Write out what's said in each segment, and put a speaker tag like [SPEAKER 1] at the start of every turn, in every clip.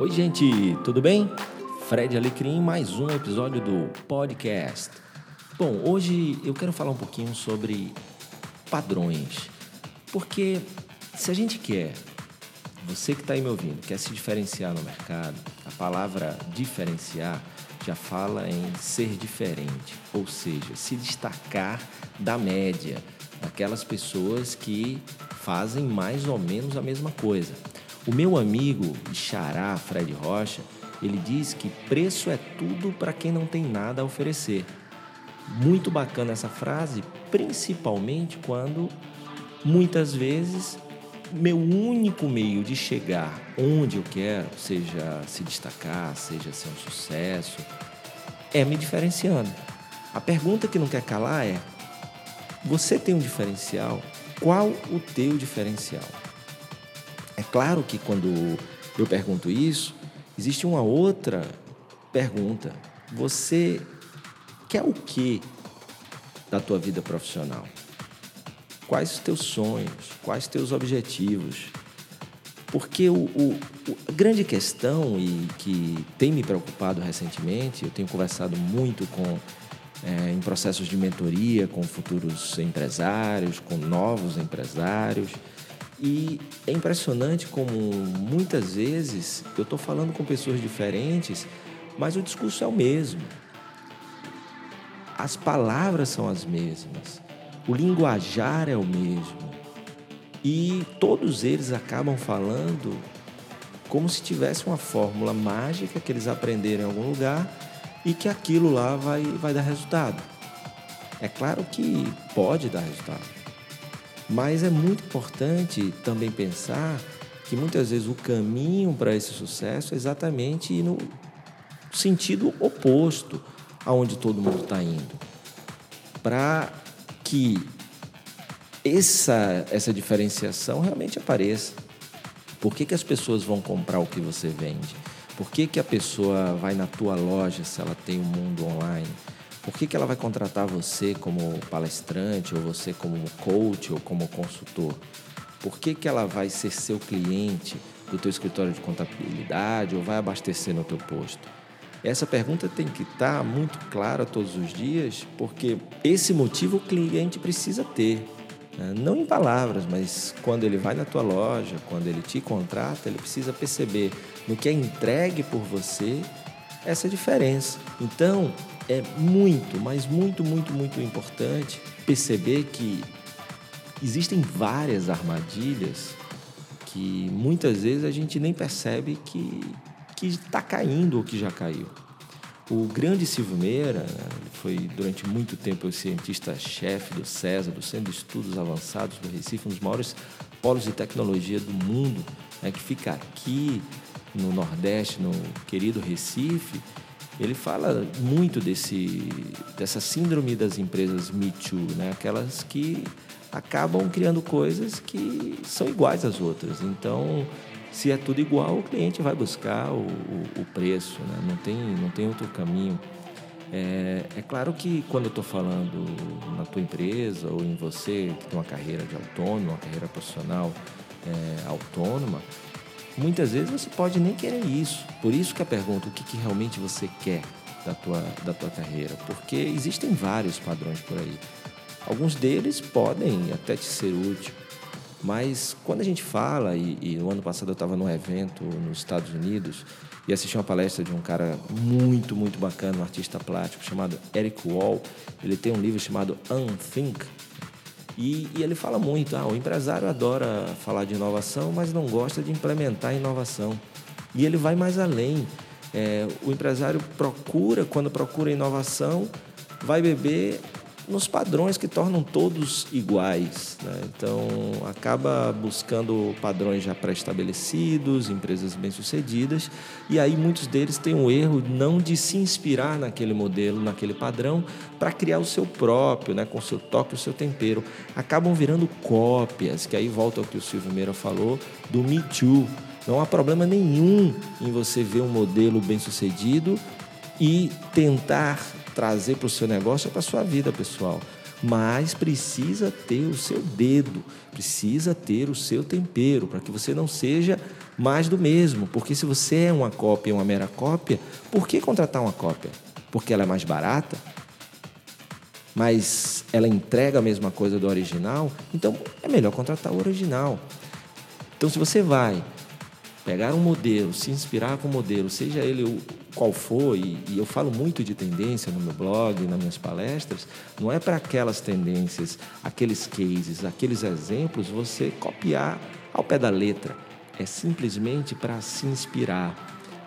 [SPEAKER 1] Oi, gente, tudo bem? Fred Alecrim, mais um episódio do podcast. Bom, hoje eu quero falar um pouquinho sobre padrões. Porque se a gente quer, você que está aí me ouvindo, quer se diferenciar no mercado, a palavra diferenciar já fala em ser diferente, ou seja, se destacar da média, daquelas pessoas que fazem mais ou menos a mesma coisa. O meu amigo Xará, Fred Rocha, ele diz que preço é tudo para quem não tem nada a oferecer. Muito bacana essa frase, principalmente quando muitas vezes meu único meio de chegar onde eu quero, seja se destacar, seja ser um sucesso, é me diferenciando. A pergunta que não quer calar é: você tem um diferencial? Qual o teu diferencial? É claro que quando eu pergunto isso, existe uma outra pergunta. Você quer o que da tua vida profissional? Quais os teus sonhos? Quais os teus objetivos? Porque o, o, a grande questão e que tem me preocupado recentemente, eu tenho conversado muito com é, em processos de mentoria com futuros empresários, com novos empresários e é impressionante como muitas vezes eu estou falando com pessoas diferentes, mas o discurso é o mesmo. As palavras são as mesmas. O linguajar é o mesmo. E todos eles acabam falando como se tivesse uma fórmula mágica que eles aprenderam em algum lugar e que aquilo lá vai, vai dar resultado. É claro que pode dar resultado. Mas é muito importante também pensar que muitas vezes o caminho para esse sucesso é exatamente ir no sentido oposto aonde todo mundo está indo. Para que essa, essa diferenciação realmente apareça. Por que, que as pessoas vão comprar o que você vende? Por que, que a pessoa vai na tua loja se ela tem um mundo online? Por que, que ela vai contratar você como palestrante, ou você como coach, ou como consultor? Por que, que ela vai ser seu cliente do teu escritório de contabilidade ou vai abastecer no teu posto? Essa pergunta tem que estar muito clara todos os dias, porque esse motivo o cliente precisa ter. Né? Não em palavras, mas quando ele vai na tua loja, quando ele te contrata, ele precisa perceber no que é entregue por você essa diferença. Então, é muito, mas muito, muito, muito importante perceber que existem várias armadilhas que muitas vezes a gente nem percebe que que está caindo ou que já caiu. O grande Silvio Meira foi durante muito tempo o cientista-chefe do CESA, do Centro de Estudos Avançados do Recife, um dos maiores polos de tecnologia do mundo, né, que fica aqui no Nordeste, no querido Recife, ele fala muito desse, dessa síndrome das empresas Me Too, né? aquelas que acabam criando coisas que são iguais às outras. Então, se é tudo igual, o cliente vai buscar o, o, o preço, né? não, tem, não tem outro caminho. É, é claro que quando eu estou falando na tua empresa ou em você que tem uma carreira de autônomo, uma carreira profissional é, autônoma, Muitas vezes você pode nem querer isso. Por isso que a pergunta, o que, que realmente você quer da tua, da tua carreira? Porque existem vários padrões por aí. Alguns deles podem até te ser útil, mas quando a gente fala, e, e no ano passado eu estava num evento nos Estados Unidos e assisti uma palestra de um cara muito, muito bacana, um artista plástico chamado Eric Wall. Ele tem um livro chamado Unthink, e, e, ele fala muito, ah, o empresário adora falar de inovação, mas não gosta de implementar inovação. E ele vai mais além. É, o empresário procura, quando procura inovação, vai beber nos padrões que tornam todos iguais. Né? Então, acaba buscando padrões já pré-estabelecidos, empresas bem-sucedidas, e aí muitos deles têm um erro não de se inspirar naquele modelo, naquele padrão, para criar o seu próprio, né? com o seu toque, o seu tempero. Acabam virando cópias, que aí volta ao que o Silvio Meira falou, do Me Too. Não há problema nenhum em você ver um modelo bem-sucedido e tentar trazer para o seu negócio ou para a sua vida pessoal. mas precisa ter o seu dedo, precisa ter o seu tempero, para que você não seja mais do mesmo. Porque se você é uma cópia, uma mera cópia, por que contratar uma cópia? Porque ela é mais barata? Mas ela entrega a mesma coisa do original? Então é melhor contratar o original. Então, se você vai pegar um modelo, se inspirar com o modelo, seja ele qual for, e, e eu falo muito de tendência no meu blog, nas minhas palestras, não é para aquelas tendências, aqueles cases, aqueles exemplos, você copiar ao pé da letra. É simplesmente para se inspirar,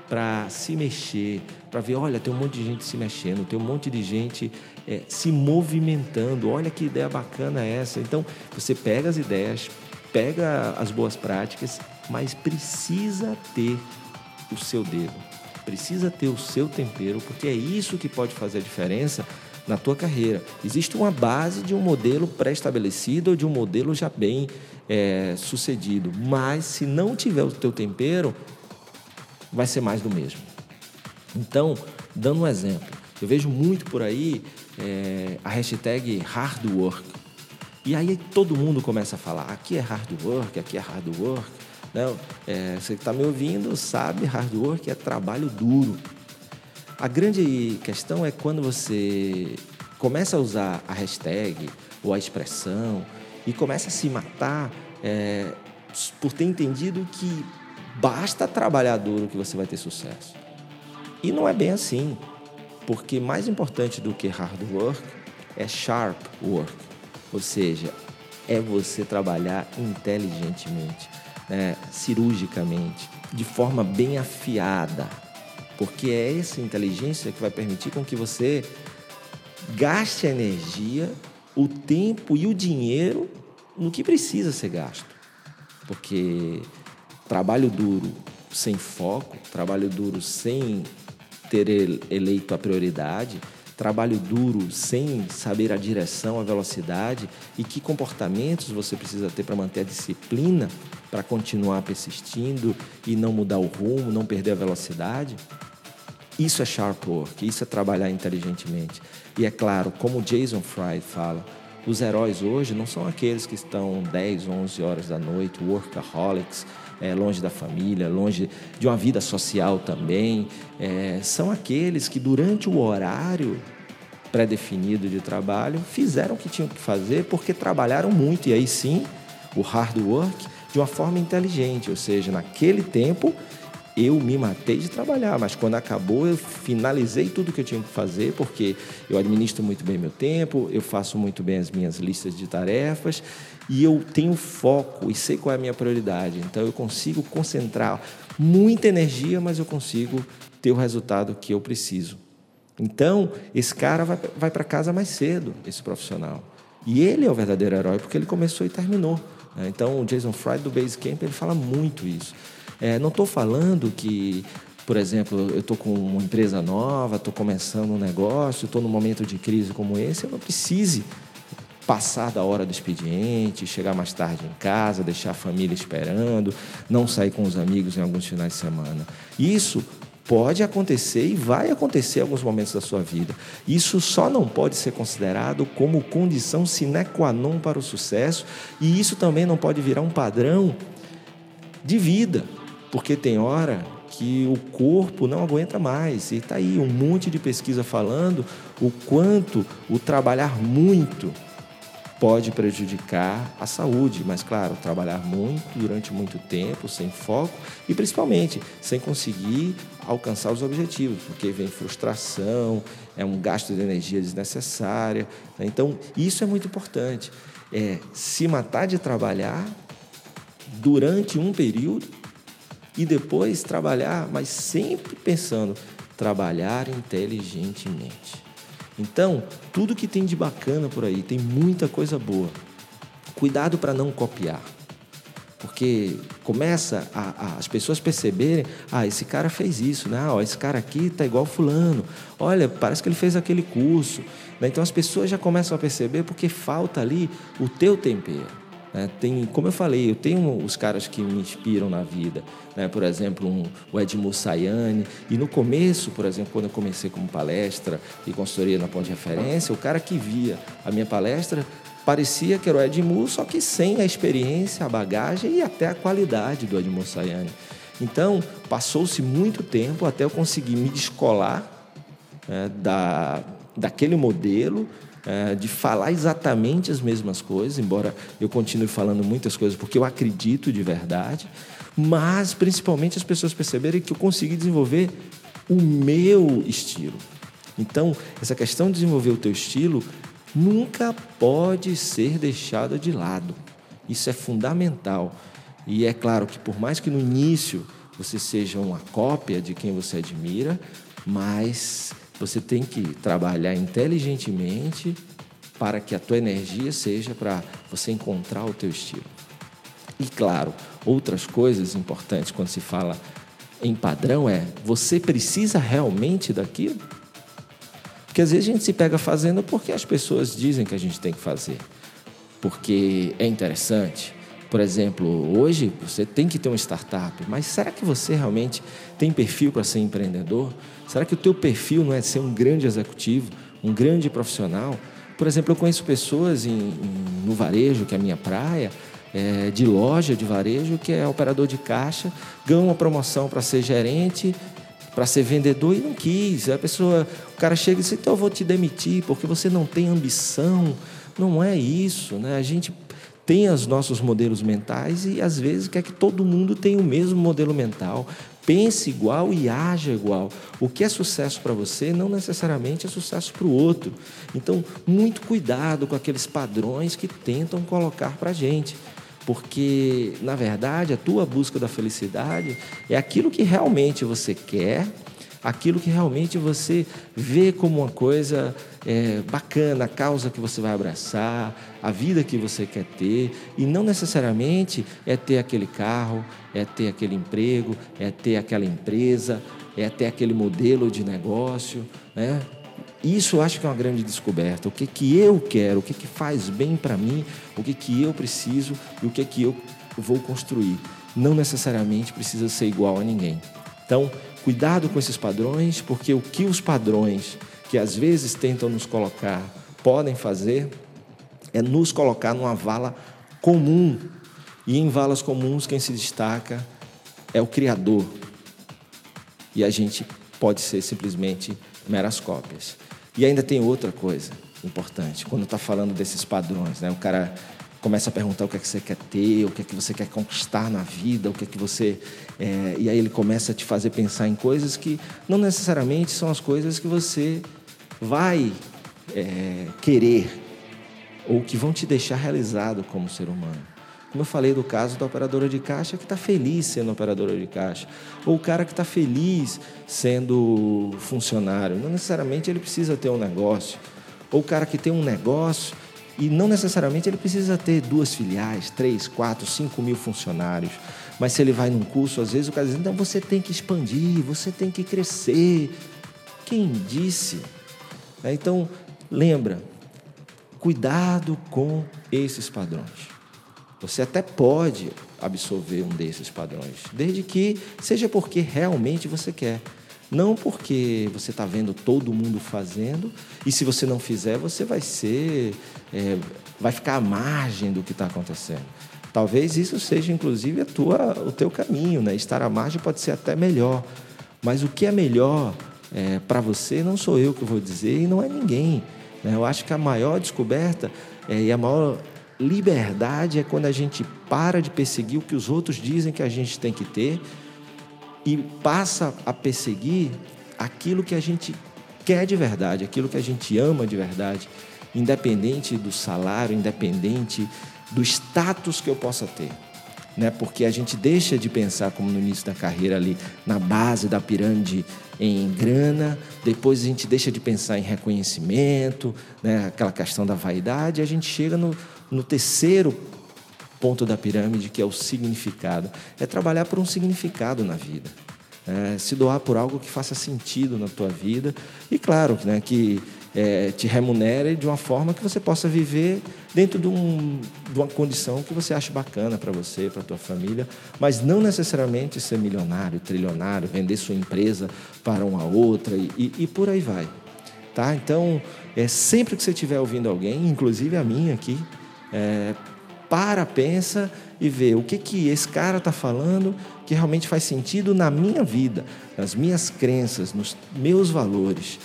[SPEAKER 1] para se mexer, para ver, olha, tem um monte de gente se mexendo, tem um monte de gente é, se movimentando, olha que ideia bacana é essa. Então, você pega as ideias, pega as boas práticas mas precisa ter o seu dedo, precisa ter o seu tempero, porque é isso que pode fazer a diferença na tua carreira. Existe uma base de um modelo pré-estabelecido ou de um modelo já bem é, sucedido, mas se não tiver o teu tempero, vai ser mais do mesmo. Então, dando um exemplo, eu vejo muito por aí é, a hashtag hard work. E aí todo mundo começa a falar, aqui é hard work, aqui é hard work. Não, é, você que está me ouvindo sabe, hard work é trabalho duro. A grande questão é quando você começa a usar a hashtag ou a expressão e começa a se matar é, por ter entendido que basta trabalhar duro que você vai ter sucesso. E não é bem assim, porque mais importante do que hard work é sharp work, ou seja, é você trabalhar inteligentemente né, cirurgicamente, de forma bem afiada, porque é essa inteligência que vai permitir com que você gaste a energia, o tempo e o dinheiro no que precisa ser gasto. Porque trabalho duro sem foco, trabalho duro sem ter eleito a prioridade, trabalho duro sem saber a direção, a velocidade e que comportamentos você precisa ter para manter a disciplina, para continuar persistindo e não mudar o rumo, não perder a velocidade. Isso é sharp work, isso é trabalhar inteligentemente. E é claro, como Jason Fry fala, os heróis hoje não são aqueles que estão 10, 11 horas da noite, workaholics, é, longe da família, longe de uma vida social também. É, são aqueles que, durante o horário pré-definido de trabalho, fizeram o que tinham que fazer porque trabalharam muito. E aí sim, o hard work de uma forma inteligente, ou seja, naquele tempo eu me matei de trabalhar, mas quando acabou eu finalizei tudo que eu tinha que fazer, porque eu administro muito bem meu tempo, eu faço muito bem as minhas listas de tarefas e eu tenho foco e sei qual é a minha prioridade. Então eu consigo concentrar muita energia, mas eu consigo ter o resultado que eu preciso. Então, esse cara vai, vai para casa mais cedo, esse profissional. E ele é o verdadeiro herói, porque ele começou e terminou. Né? Então, o Jason Fry do Basecamp, ele fala muito isso. É, não estou falando que, por exemplo, eu estou com uma empresa nova, estou começando um negócio, estou num momento de crise como esse, eu não precise passar da hora do expediente, chegar mais tarde em casa, deixar a família esperando, não sair com os amigos em alguns finais de semana. Isso pode acontecer e vai acontecer em alguns momentos da sua vida. Isso só não pode ser considerado como condição sine qua non para o sucesso, e isso também não pode virar um padrão de vida, porque tem hora que o corpo não aguenta mais. E está aí um monte de pesquisa falando o quanto o trabalhar muito pode prejudicar a saúde, mas claro, trabalhar muito durante muito tempo, sem foco e principalmente sem conseguir alcançar os objetivos, porque vem frustração, é um gasto de energia desnecessária. Né? Então, isso é muito importante. É se matar de trabalhar durante um período e depois trabalhar, mas sempre pensando trabalhar inteligentemente. Então, tudo que tem de bacana por aí, tem muita coisa boa. Cuidado para não copiar. Porque começa a, a, as pessoas perceberem, ah, esse cara fez isso, né? Ah, ó, esse cara aqui tá igual fulano. Olha, parece que ele fez aquele curso. Né? Então as pessoas já começam a perceber porque falta ali o teu tempero. Né? Tem, como eu falei, eu tenho os caras que me inspiram na vida. Né? Por exemplo, um, o Edmur Sayane. E no começo, por exemplo, quando eu comecei como palestra e consultoria na ponto de referência, o cara que via a minha palestra parecia que era o Edmur, só que sem a experiência, a bagagem e até a qualidade do Edmur Sayane. Então, passou-se muito tempo até eu conseguir me descolar né, da, daquele modelo é, de falar exatamente as mesmas coisas, embora eu continue falando muitas coisas porque eu acredito de verdade, mas principalmente as pessoas perceberem que eu consegui desenvolver o meu estilo. Então, essa questão de desenvolver o teu estilo nunca pode ser deixada de lado. Isso é fundamental. E é claro que por mais que no início você seja uma cópia de quem você admira, mas você tem que trabalhar inteligentemente para que a tua energia seja para você encontrar o teu estilo. E claro, outras coisas importantes quando se fala em padrão é você precisa realmente daquilo? Porque às vezes a gente se pega fazendo porque as pessoas dizem que a gente tem que fazer. Porque é interessante. Por exemplo, hoje você tem que ter uma startup, mas será que você realmente tem perfil para ser empreendedor? Será que o teu perfil não é ser um grande executivo, um grande profissional? Por exemplo, eu conheço pessoas em, em, no varejo, que é a minha praia, é, de loja de varejo, que é operador de caixa, ganha uma promoção para ser gerente, para ser vendedor e não quis. A pessoa, o cara chega e diz: então eu vou te demitir porque você não tem ambição. Não é isso, né? A gente tem os nossos modelos mentais e às vezes quer que todo mundo tenha o mesmo modelo mental, pense igual e haja igual. O que é sucesso para você não necessariamente é sucesso para o outro. Então, muito cuidado com aqueles padrões que tentam colocar para a gente. Porque, na verdade, a tua busca da felicidade é aquilo que realmente você quer aquilo que realmente você vê como uma coisa é, bacana, a causa que você vai abraçar, a vida que você quer ter, e não necessariamente é ter aquele carro, é ter aquele emprego, é ter aquela empresa, é ter aquele modelo de negócio, né? Isso eu acho que é uma grande descoberta. O que, que eu quero, o que, que faz bem para mim, o que, que eu preciso e o que, que eu vou construir. Não necessariamente precisa ser igual a ninguém. Então, Cuidado com esses padrões, porque o que os padrões que às vezes tentam nos colocar podem fazer é nos colocar numa vala comum. E em valas comuns, quem se destaca é o Criador. E a gente pode ser simplesmente meras cópias. E ainda tem outra coisa importante, quando está falando desses padrões. Né? O cara começa a perguntar o que é que você quer ter, o que é que você quer conquistar na vida, o que é que você. É, e aí ele começa a te fazer pensar em coisas que não necessariamente são as coisas que você vai é, querer ou que vão te deixar realizado como ser humano. Como eu falei do caso da operadora de caixa que está feliz sendo operadora de caixa, ou o cara que está feliz sendo funcionário. Não necessariamente ele precisa ter um negócio, ou o cara que tem um negócio e não necessariamente ele precisa ter duas filiais, três, quatro, cinco mil funcionários. Mas se ele vai num curso, às vezes o cara diz: então você tem que expandir, você tem que crescer. Quem disse? É, então, lembra, cuidado com esses padrões. Você até pode absorver um desses padrões, desde que seja porque realmente você quer. Não porque você está vendo todo mundo fazendo e se você não fizer, você vai ser, é, vai ficar à margem do que está acontecendo. Talvez isso seja, inclusive, tua, o teu caminho, né? Estar à margem pode ser até melhor. Mas o que é melhor é, para você não sou eu que vou dizer e não é ninguém. Né? Eu acho que a maior descoberta é, e a maior liberdade é quando a gente para de perseguir o que os outros dizem que a gente tem que ter e passa a perseguir aquilo que a gente quer de verdade, aquilo que a gente ama de verdade, independente do salário, independente do status que eu possa ter. Né? Porque a gente deixa de pensar, como no início da carreira ali, na base da pirâmide em grana, depois a gente deixa de pensar em reconhecimento, né? aquela questão da vaidade, a gente chega no, no terceiro ponto da pirâmide, que é o significado. É trabalhar por um significado na vida. É, se doar por algo que faça sentido na tua vida. E claro né, que é, te remunere de uma forma que você possa viver dentro de, um, de uma condição que você acha bacana para você, para tua família, mas não necessariamente ser milionário, trilionário, vender sua empresa para uma outra e, e, e por aí vai. Tá? Então, é, sempre que você estiver ouvindo alguém, inclusive a minha aqui, é, para, pensa e vê o que, que esse cara está falando que realmente faz sentido na minha vida, nas minhas crenças, nos meus valores.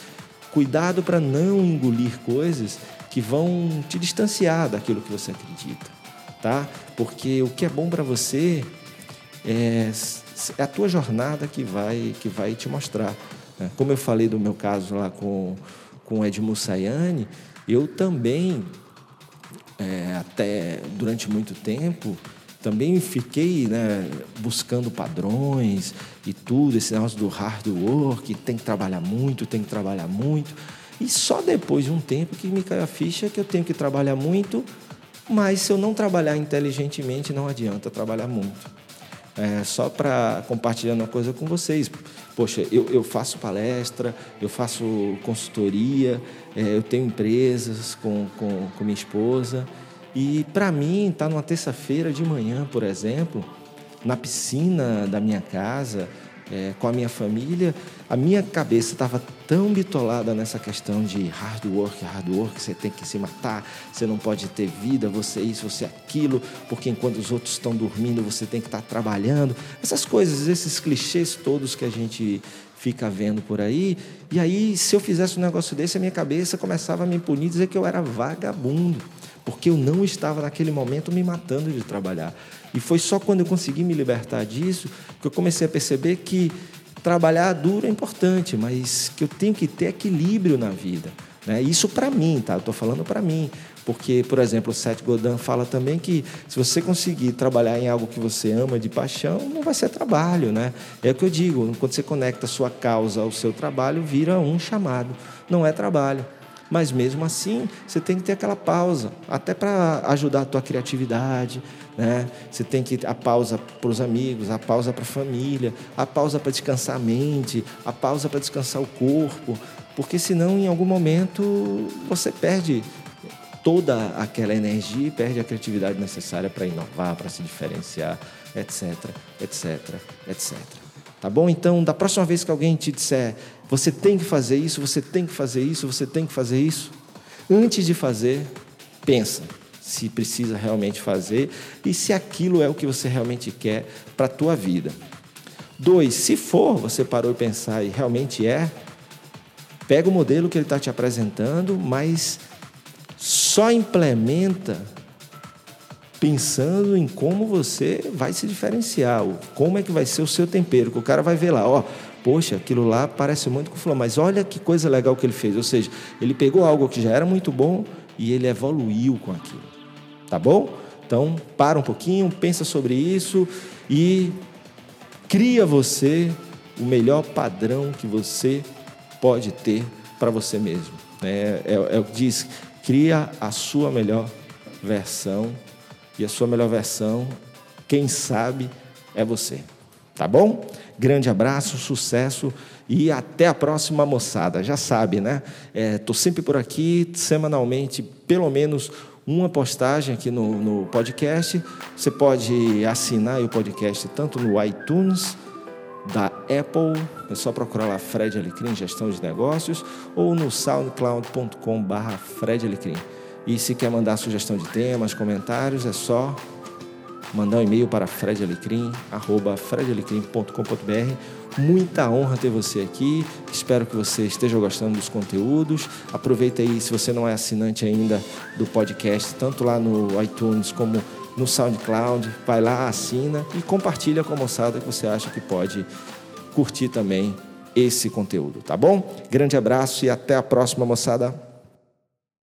[SPEAKER 1] Cuidado para não engolir coisas que vão te distanciar daquilo que você acredita, tá? Porque o que é bom para você é, é, a tua jornada que vai que vai te mostrar. Né? Como eu falei do meu caso lá com com Edmo Sayane, eu também é, até durante muito tempo também fiquei né, buscando padrões e tudo, esse negócio do hard work, tem que trabalhar muito, tem que trabalhar muito. E só depois de um tempo que me caiu a ficha que eu tenho que trabalhar muito, mas se eu não trabalhar inteligentemente, não adianta trabalhar muito. É, só para compartilhar uma coisa com vocês. Poxa, eu, eu faço palestra, eu faço consultoria, é, eu tenho empresas com, com, com minha esposa. E para mim, estar tá numa terça-feira de manhã, por exemplo, na piscina da minha casa, é, com a minha família, a minha cabeça estava tão bitolada nessa questão de hard work, hard work, você tem que se matar, você não pode ter vida, você isso, você aquilo, porque enquanto os outros estão dormindo, você tem que estar tá trabalhando. Essas coisas, esses clichês todos que a gente fica vendo por aí. E aí, se eu fizesse um negócio desse, a minha cabeça começava a me punir, dizer que eu era vagabundo porque eu não estava naquele momento me matando de trabalhar. E foi só quando eu consegui me libertar disso que eu comecei a perceber que trabalhar duro é importante, mas que eu tenho que ter equilíbrio na vida. Né? Isso para mim, tá? Eu estou falando para mim. Porque, por exemplo, o Seth Godin fala também que se você conseguir trabalhar em algo que você ama de paixão, não vai ser trabalho, né? É o que eu digo, quando você conecta a sua causa ao seu trabalho, vira um chamado, não é trabalho. Mas mesmo assim, você tem que ter aquela pausa, até para ajudar a tua criatividade, né? Você tem que a pausa para os amigos, a pausa para a família, a pausa para descansar a mente, a pausa para descansar o corpo, porque senão em algum momento você perde toda aquela energia e perde a criatividade necessária para inovar, para se diferenciar, etc, etc, etc. Tá bom? Então, da próxima vez que alguém te disser, você tem que fazer isso, você tem que fazer isso, você tem que fazer isso, antes de fazer, pensa se precisa realmente fazer e se aquilo é o que você realmente quer para a tua vida. Dois, se for, você parou e pensar e realmente é, pega o modelo que ele está te apresentando, mas só implementa pensando em como você vai se diferenciar, como é que vai ser o seu tempero, que o cara vai ver lá, ó, poxa, aquilo lá parece muito com o fulano, mas olha que coisa legal que ele fez, ou seja, ele pegou algo que já era muito bom e ele evoluiu com aquilo, tá bom? Então, para um pouquinho, pensa sobre isso e cria você o melhor padrão que você pode ter para você mesmo. É, é, é o que diz, cria a sua melhor versão e a sua melhor versão, quem sabe, é você. Tá bom? Grande abraço, sucesso e até a próxima, moçada. Já sabe, né? Estou é, sempre por aqui, semanalmente, pelo menos uma postagem aqui no, no podcast. Você pode assinar o podcast tanto no iTunes da Apple, é só procurar lá Fred Alecrim, Gestão de Negócios, ou no soundcloud.com.br Fred Alecrim. E se quer mandar sugestão de temas, comentários, é só mandar um e-mail para fredalecrim@fredalecrim.com.br. Muita honra ter você aqui. Espero que você esteja gostando dos conteúdos. Aproveita aí, se você não é assinante ainda do podcast, tanto lá no iTunes como no SoundCloud, vai lá, assina e compartilha com a moçada que você acha que pode curtir também esse conteúdo, tá bom? Grande abraço e até a próxima, moçada.